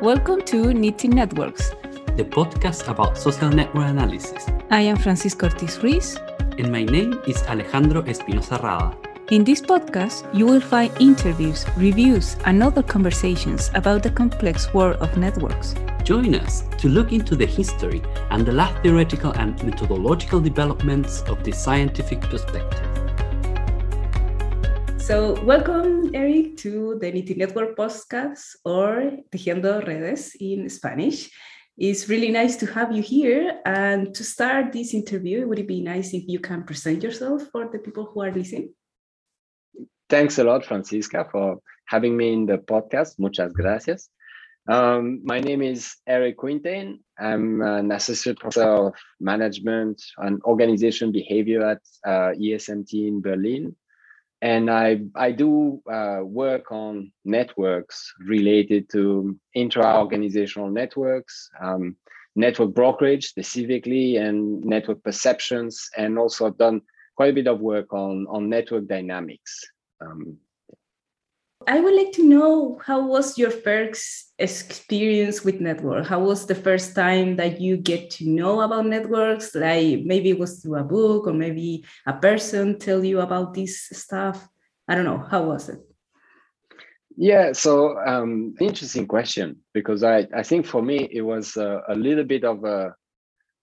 Welcome to Knitting Networks, the podcast about social network analysis. I am Francisca Ortiz Ruiz. And my name is Alejandro Espinosa Rada. In this podcast, you will find interviews, reviews, and other conversations about the complex world of networks. Join us to look into the history and the last theoretical and methodological developments of the scientific perspective. So, welcome, Eric, to the Knitting Network podcast or Tejiendo Redes in Spanish. It's really nice to have you here. And to start this interview, would it be nice if you can present yourself for the people who are listening? Thanks a lot, Francisca, for having me in the podcast. Muchas gracias. Um, my name is Eric Quintane. I'm an associate professor of management and organization behavior at uh, ESMT in Berlin. And I, I do uh, work on networks related to intra-organizational networks, um, network brokerage specifically, and network perceptions. And also I've done quite a bit of work on, on network dynamics. Um, I would like to know how was your first experience with network? How was the first time that you get to know about networks? Like maybe it was through a book or maybe a person tell you about this stuff. I don't know. How was it? Yeah, so um, interesting question because I, I think for me it was a, a little bit of a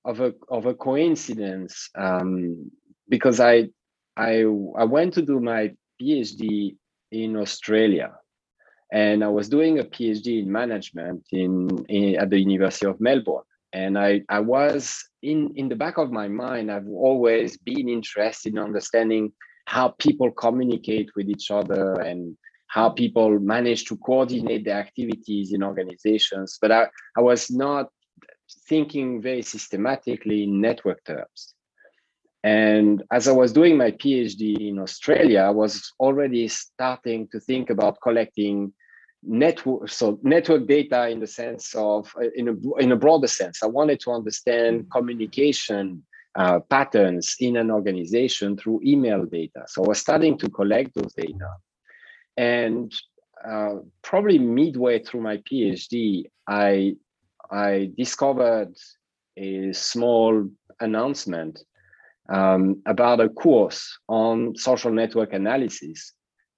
of a of a coincidence um, because I I I went to do my PhD in Australia. And I was doing a PhD in management in, in, at the University of Melbourne. And I, I was in, in the back of my mind, I've always been interested in understanding how people communicate with each other and how people manage to coordinate their activities in organizations. But I, I was not thinking very systematically in network terms. And as I was doing my PhD in Australia, I was already starting to think about collecting network so network data in the sense of in a in a broader sense. I wanted to understand communication uh, patterns in an organization through email data. So I was starting to collect those data, and uh, probably midway through my PhD, I I discovered a small announcement um, about a course on social network analysis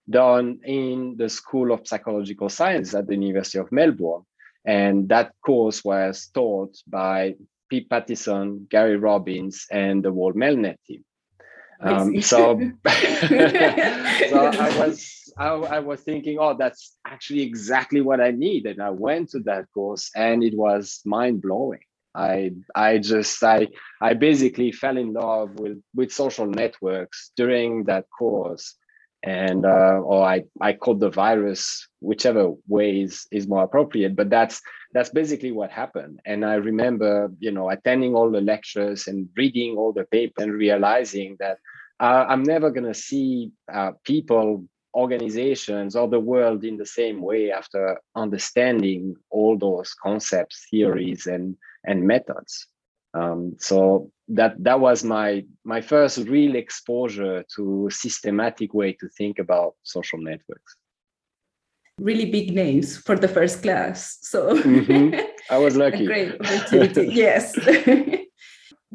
done in the School of Psychological Science at the University of Melbourne. And that course was taught by Pip Pattison, Garry Robins, and the World MelNet team. Um, so, so I was I, I, was thinking, oh, that's actually exactly what I need, and I went to that course, and it was mind blowing. I I just I I basically fell in love with with social networks during that course, and uh, or I I caught the virus, whichever way is is more appropriate. But that's that's basically what happened. And I remember you know attending all the lectures and reading all the papers and realizing that uh, I'm never gonna see uh, people organizations or the world in the same way after understanding all those concepts theories and and methods. Um, so that that was my my first real exposure to systematic way to think about social networks. Really big names for the first class. So mm-hmm. I was lucky. great opportunity. yes.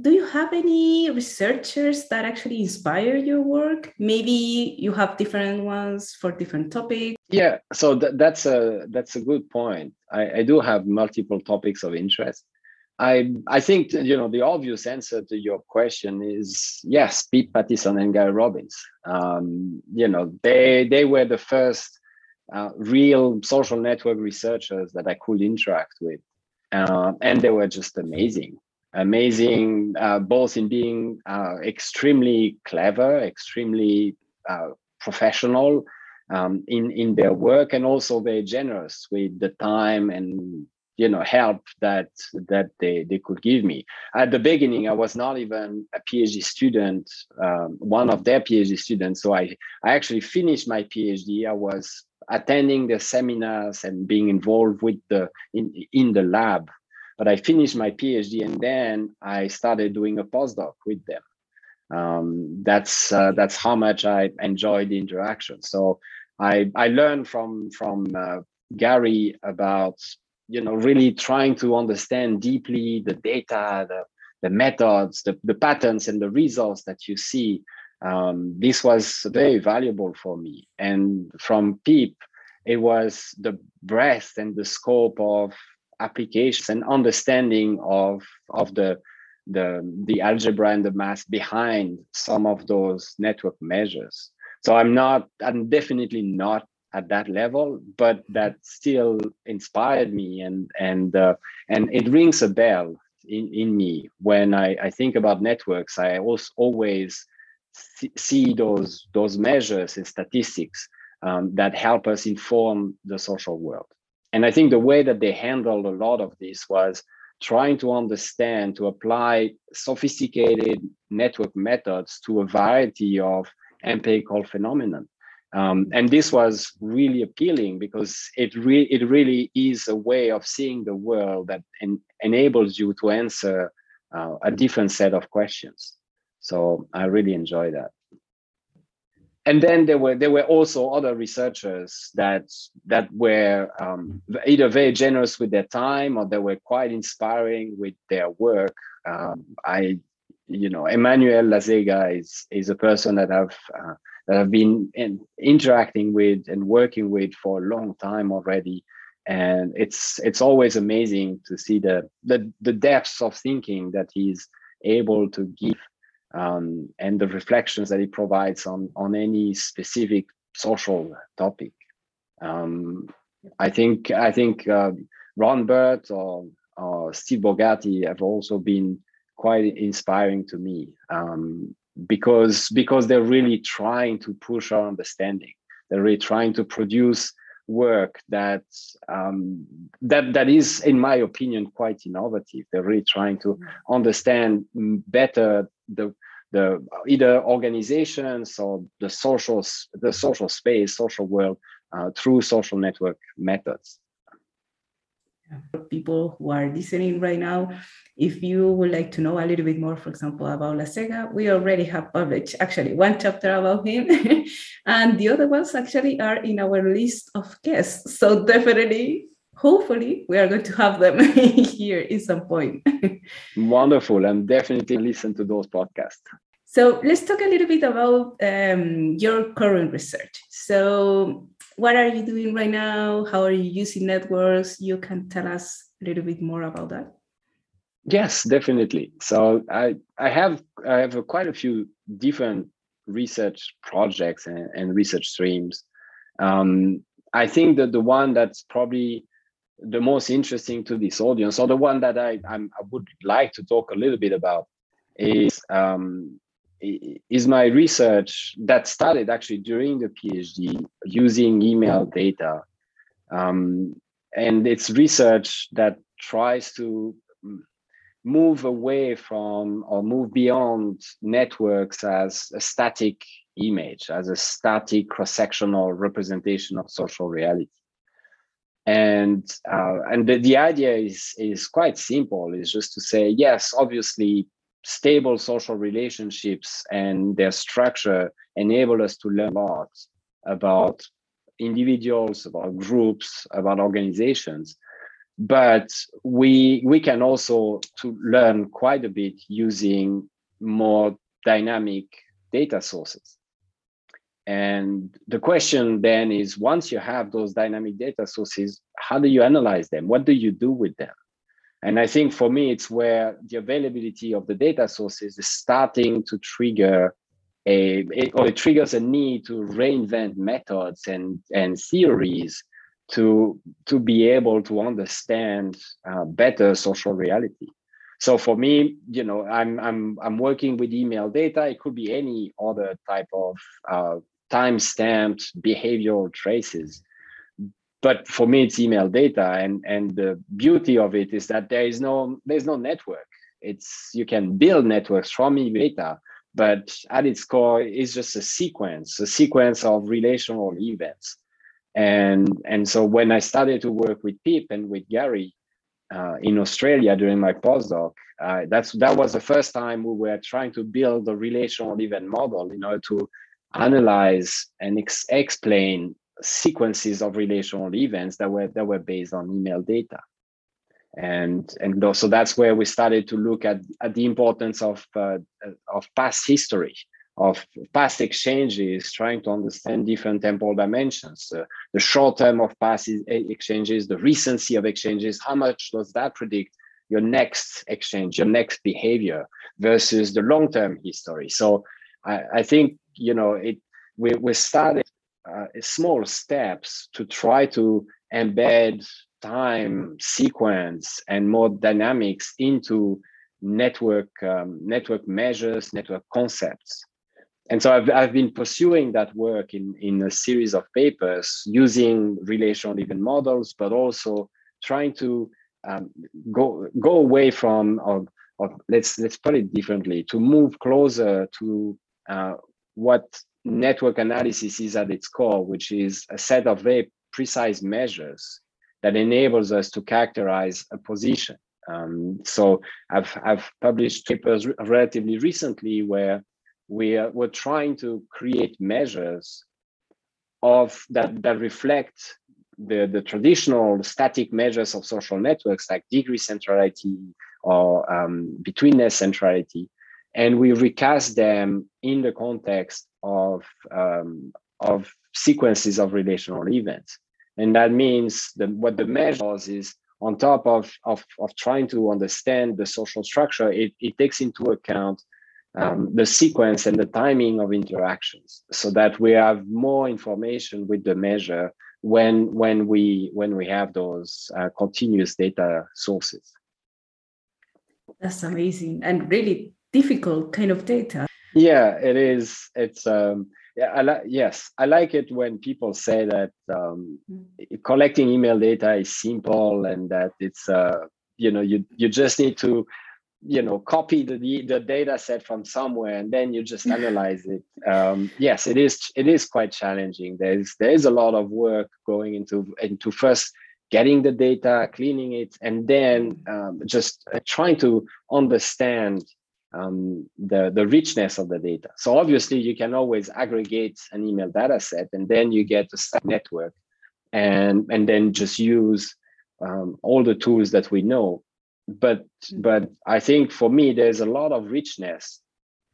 Do you have any researchers that actually inspire your work? Maybe you have different ones for different topics. Yeah, so th- that's a that's a good point. I, I do have multiple topics of interest. I I think you know the obvious answer to your question is yes, Pip Pattison and Garry Robins. Um, you know they they were the first uh, real social network researchers that I could interact with, uh, and they were just amazing, amazing uh, both in being uh, extremely clever, extremely uh, professional. Um, in in their work and also very generous with the time and you know help that that they they could give me. At the beginning i was not even a phd student um, one of their phd students. So i i actually finished my phd i was attending the seminars and being involved with the in in the lab. But i finished my phd and then i started doing a postdoc with them. Um, that's uh, that's how much i enjoyed the interaction. So i i learned from from uh, gary about you know really trying to understand deeply the data the, the methods the, the patterns and the results that you see. Um, this was very valuable for me. And from Pip it was the breadth and the scope of applications and understanding of of the the the algebra and the math behind some of those network measures. So i'm not i'm definitely not at that level but that still inspired me and and uh, and it rings a bell in, in me. When I, I think about networks i also always see those those measures and statistics um, that help us inform the social world. And i think the way that they handled a lot of this was trying to understand to apply sophisticated network methods to a variety of empirical phenomena um, and this was really appealing because it, re- it really is a way of seeing the world that en- enables you to answer uh, a different set of questions. So I really enjoy that. And then there were there were also other researchers that that were um, either very generous with their time or they were quite inspiring with their work. Um, I, you know, Emmanuel Lazega is is a person that I've uh, that I've been in, interacting with and working with for a long time already. And it's it's always amazing to see the the, the depths of thinking that he's able to give um, and the reflections that he provides on on any specific social topic. Um, I think I think uh, Ron Burt or, or Steve Borgatti have also been quite inspiring to me. Um, because because they're really trying to push our understanding. They're really trying to produce work that um, that that is in my opinion quite innovative. They're really trying to understand better the the either organizations or the social the social space social world uh, through social network methods people who are listening right now, if you would like to know a little bit more, for example, about Lazega, we already have published actually one chapter about him, and the other ones actually are in our list of guests. So definitely, hopefully, we are going to have them here in some point. Wonderful, and definitely listen to those podcasts. So let's talk a little bit about um, your current research. So what are you doing right now? How are you using networks? You can tell us a little bit more about that. Yes, definitely. So I I have I have a, quite a few different research projects and, and research streams. Um, I think that the one that's probably the most interesting to this audience, or the one that I I'm, i would like to talk a little bit about, is um, is my research that started actually during the PhD using email data. Um, and it's research that tries to move away from or move beyond networks as a static image, as a static cross-sectional representation of social reality. And uh, and the, the idea is is quite simple. Is just to say yes, obviously stable social relationships and their structure enable us to learn a lot about individuals about groups about organizations. But we we can also to learn quite a bit using more dynamic data sources. And the question then is once you have those dynamic data sources how do you analyze them? What do you do with them and I think for me, it's where the availability of the data sources is starting to trigger a, it, or it triggers a need to reinvent methods and, and theories to, to be able to understand uh, better social reality. So for me, you know, I'm, I'm, I'm working with email data. It could be any other type of uh, time-stamped behavioral traces but for me it's email data and and the beauty of it is that there is no there's no network. It's you can build networks from email data but at its core it's just a sequence a sequence of relational events. And and so when i started to work with pip and with gary uh, in australia during my postdoc uh, that's that was the first time we were trying to build a relational event model in order to analyze and ex- explain sequences of relational events that were that were based on email data. And and so that's where we started to look at, at the importance of uh, of past history of past exchanges trying to understand different temporal dimensions. Uh, the short term of past exchanges the recency of exchanges how much does that predict your next exchange your next behavior versus the long term history? So I, I think you know it we, we started uh, small steps to try to embed time sequence and more dynamics into network um, network measures network concepts. And so I've, I've been pursuing that work in, in a series of papers using relational event models but also trying to um, go go away from or, or let's let's put it differently to move closer to uh, what network analysis is at its core which is a set of very precise measures that enables us to characterize a position. Um, so I've, I've published papers relatively recently where we are, we're trying to create measures of that, that reflect the, the traditional static measures of social networks like degree centrality or um, betweenness centrality. And we recast them in the context of, um, of sequences of relational events. And that means that what the measures is on top of, of, of trying to understand the social structure, it, it takes into account um, the sequence and the timing of interactions so that we have more information with the measure when when we when we have those uh, continuous data sources that's amazing and really difficult kind of data yeah it is it's um yeah i like yes i like it when people say that um, mm. collecting email data is simple and that it's uh, you know you you just need to you know copy the the data set from somewhere and then you just analyze it um, yes it is it is quite challenging there's there's a lot of work going into into first getting the data cleaning it and then mm. um, just uh, trying to understand um, the, the richness of the data. So obviously you can always aggregate an email data set and then you get a network and, and then just use um, all the tools that we know. But, but I think for me, there's a lot of richness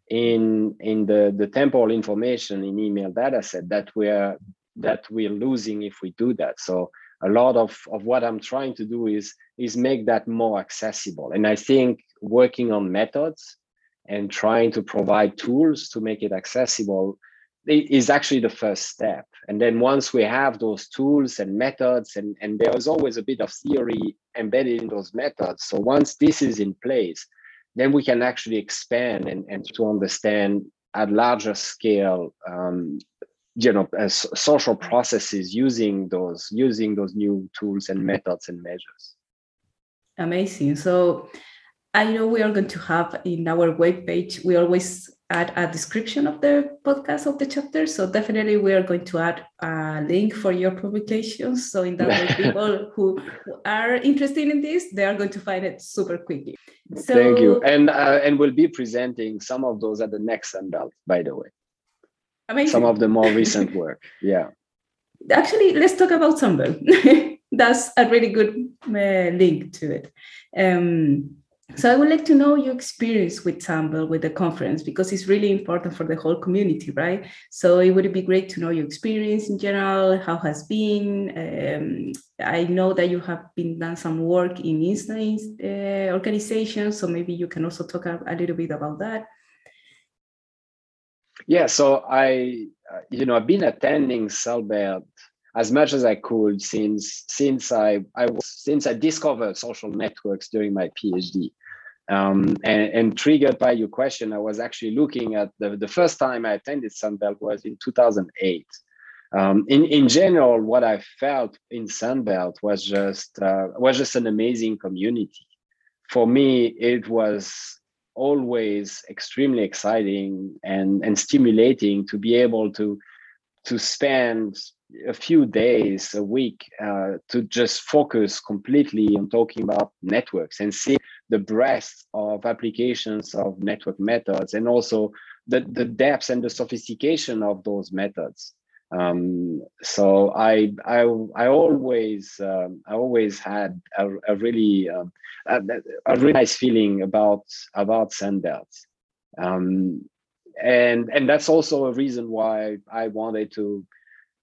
in, in the, the temporal information in email data set that we're, that we're losing if we do that. So a lot of, of what I'm trying to do is, is make that more accessible. And I think working on methods and trying to provide tools to make it accessible is actually the first step. And then once we have those tools and methods, and, and there is always a bit of theory embedded in those methods. So once this is in place, then we can actually expand and, and to understand at larger scale um, you know as social processes using those using those new tools and methods and measures amazing so I know we are going to have in our webpage, we always add a description of the podcast of the chapter. So definitely we are going to add a link for your publications. So in that way, people who, who are interested in this, they are going to find it super quickly. So, Thank you. And uh, and we'll be presenting some of those at the next Sunbelt, by the way. Amazing. Some of the more recent work. Yeah. Actually, let's talk about Sunbelt. That's a really good uh, link to it. Um, so I would like to know your experience with Sunbelt, with the conference, because it's really important for the whole community, right? So it would be great to know your experience in general, how has been. Um, I know that you have been done some work in INSNA uh, organizations, so maybe you can also talk a, a little bit about that. Yeah, so I, uh, you know, I've been attending Sunbelt as much as I could since since I I was since I discovered social networks during my PhD. Um, and, and, triggered by your question, I was actually looking at the, the first time I attended Sunbelt was in 2008. Um, in, in general, what I felt in Sunbelt was just uh, was just an amazing community. For me, it was always extremely exciting and, and stimulating to be able to to spend a few days a week uh, to just focus completely on talking about networks and see the breadth of applications of network methods and also the, the depth and the sophistication of those methods Um, so I I I always um, I always had a, a really um, a, a, really nice feeling about about Sunbelt. Um, and and that's also a reason why I wanted to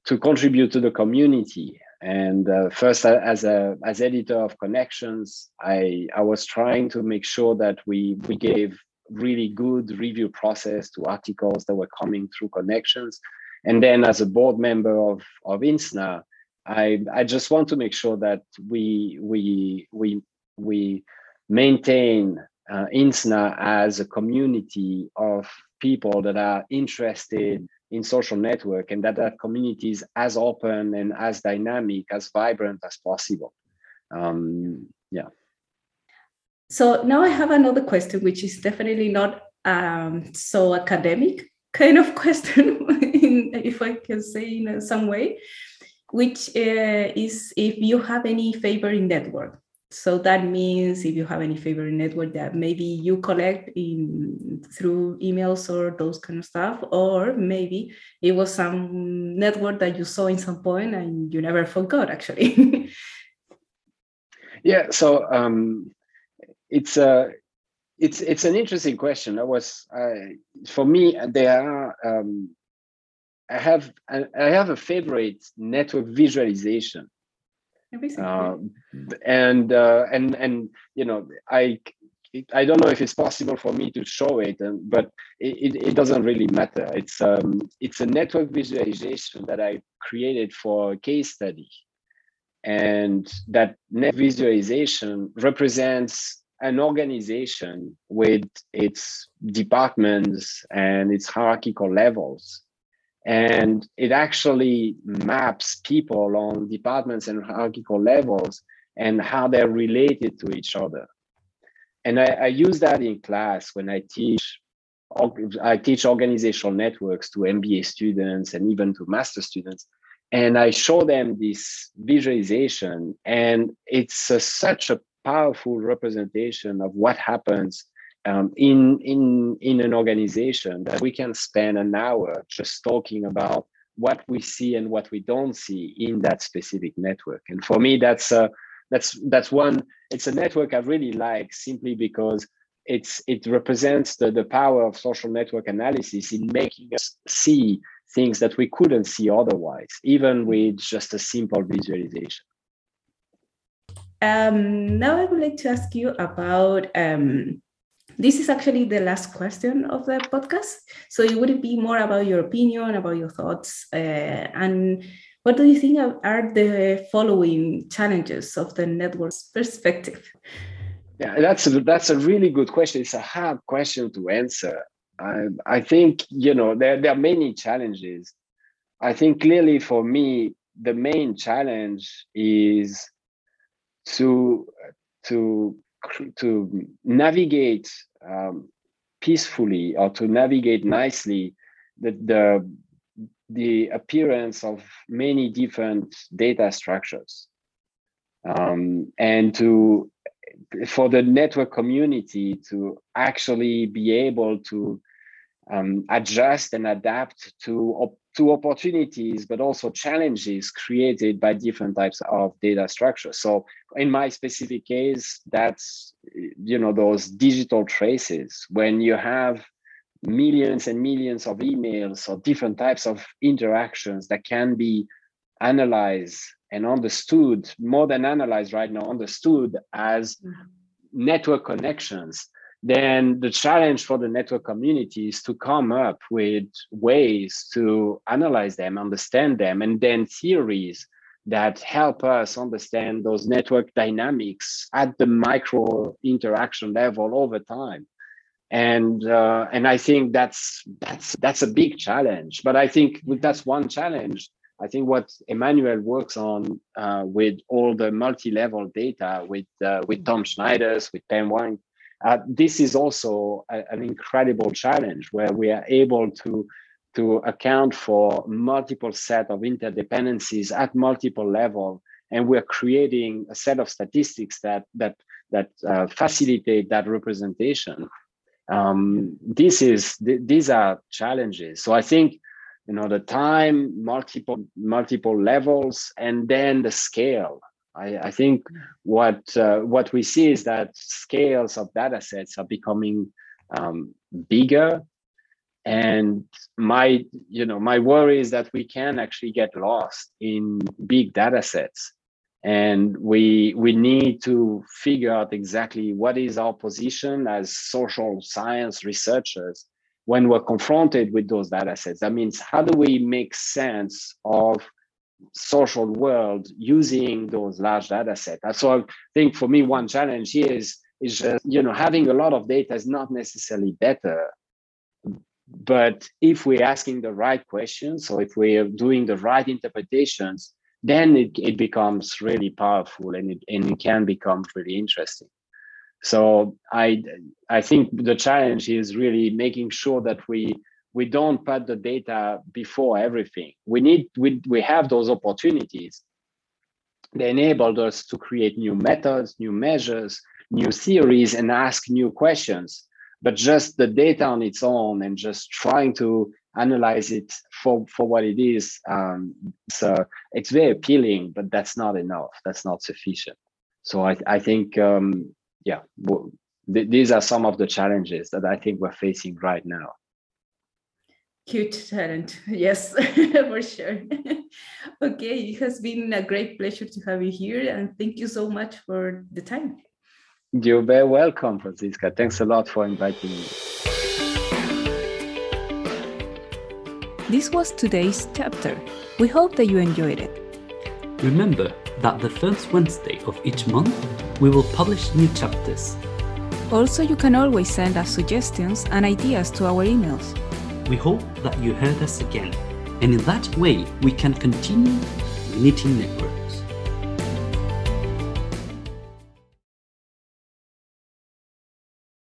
to contribute to the community. And uh, first, as a as editor of Connections, I I was trying to make sure that we we gave really good review process to articles that were coming through Connections, and then as a board member of of INSNA, I I just want to make sure that we we we we maintain uh, INSNA as a community of people that are interested in social network and that that community is as open and as dynamic as vibrant as possible. Um, yeah. So now i have another question which is definitely not um, so academic kind of question in, if i can say in some way which uh, is if you have any favorite network so that means if you have any favorite network that maybe you collect in through emails or those kind of stuff or maybe it was some network that you saw in some point and you never forgot actually. Yeah so um, it's a it's it's an interesting question. I was uh, for me there are um, i have I have a favorite network visualization uh, and uh, and and you know I I don't know if it's possible for me to show it, and, but it, it, doesn't really matter. It's um it's a network visualization that I created for a case study, and that net visualization represents an organization with its departments and its hierarchical levels and it actually maps people on departments and hierarchical levels and how they're related to each other. And I, I use that in class when I teach I teach organizational networks to MBA students and even to master students. And I show them this visualization, and it's a, such a powerful representation of what happens um, in in in an organization that we can spend an hour just talking about what we see and what we don't see in that specific network. And for me that's uh, that's that's one it's a network i really like simply because it's it represents the, the power of social network analysis in making us see things that we couldn't see otherwise even with just a simple visualization. Um, now i would like to ask you about um, this is actually the last question of the podcast. So it would be more about your opinion, about your thoughts, uh, and what do you think are the following challenges of the network's perspective? Yeah, that's a, that's a really good question. It's a hard question to answer. I, I think you know there, there are many challenges. I think clearly for me the main challenge is to to to navigate um, peacefully or to navigate nicely the, the the appearance of many different data structures um, and to for the network community to actually be able to um, adjust and adapt to to opportunities, but also challenges created by different types of data structures. So in my specific case, that's you know those digital traces when you have millions and millions of emails or different types of interactions that can be analyzed and understood more than analyzed right now understood as mm-hmm. network connections then the challenge for the network community is to come up with ways to analyze them, understand them, and then theories that help us understand those network dynamics at the micro interaction level over time. And uh, and I think that's that's that's a big challenge. But I think that's one challenge. I think what Emmanuel works on uh, with all the multi-level data with uh, with Tom Snijders, with Peng Wang, uh, this is also a, an incredible challenge where we are able to to account for multiple set of interdependencies at multiple level. And we're creating a set of statistics that that that uh, facilitate that representation. Um, this is th- these are challenges. So i think you know the time multiple multiple levels and then the scale. I, I think what uh, what we see is that scales of data sets are becoming um, bigger and my you know my worry is that we can actually get lost in big data sets. And we we need to figure out exactly what is our position as social science researchers when we're confronted with those data sets. That means how do we make sense of social world using those large data sets? So i think for me one challenge here is is just you know having a lot of data is not necessarily better but if we're asking the right questions or if we're doing the right interpretations then it, it becomes really powerful and it, and it can become really interesting. So i i think the challenge is really making sure that we we don't put the data before everything. We need we, we have those opportunities. They enabled us to create new methods new measures new theories and ask new questions but just the data on its own and just trying to analyze it for for what it is um, so it's very appealing but that's not enough. That's not sufficient. So i, I think um, yeah th- these are some of the challenges that i think we're facing right now. Cute talent. Yes for sure. Okay it has been a great pleasure to have you here and thank you so much for the time you're very welcome, Francisca. Thanks a lot for inviting me. This was today's chapter. We hope that you enjoyed it. Remember that the first Wednesday of each month we will publish new chapters. Also, you can always send us suggestions and ideas to our emails. We hope that you heard us again, and in that way we can continue knitting networks.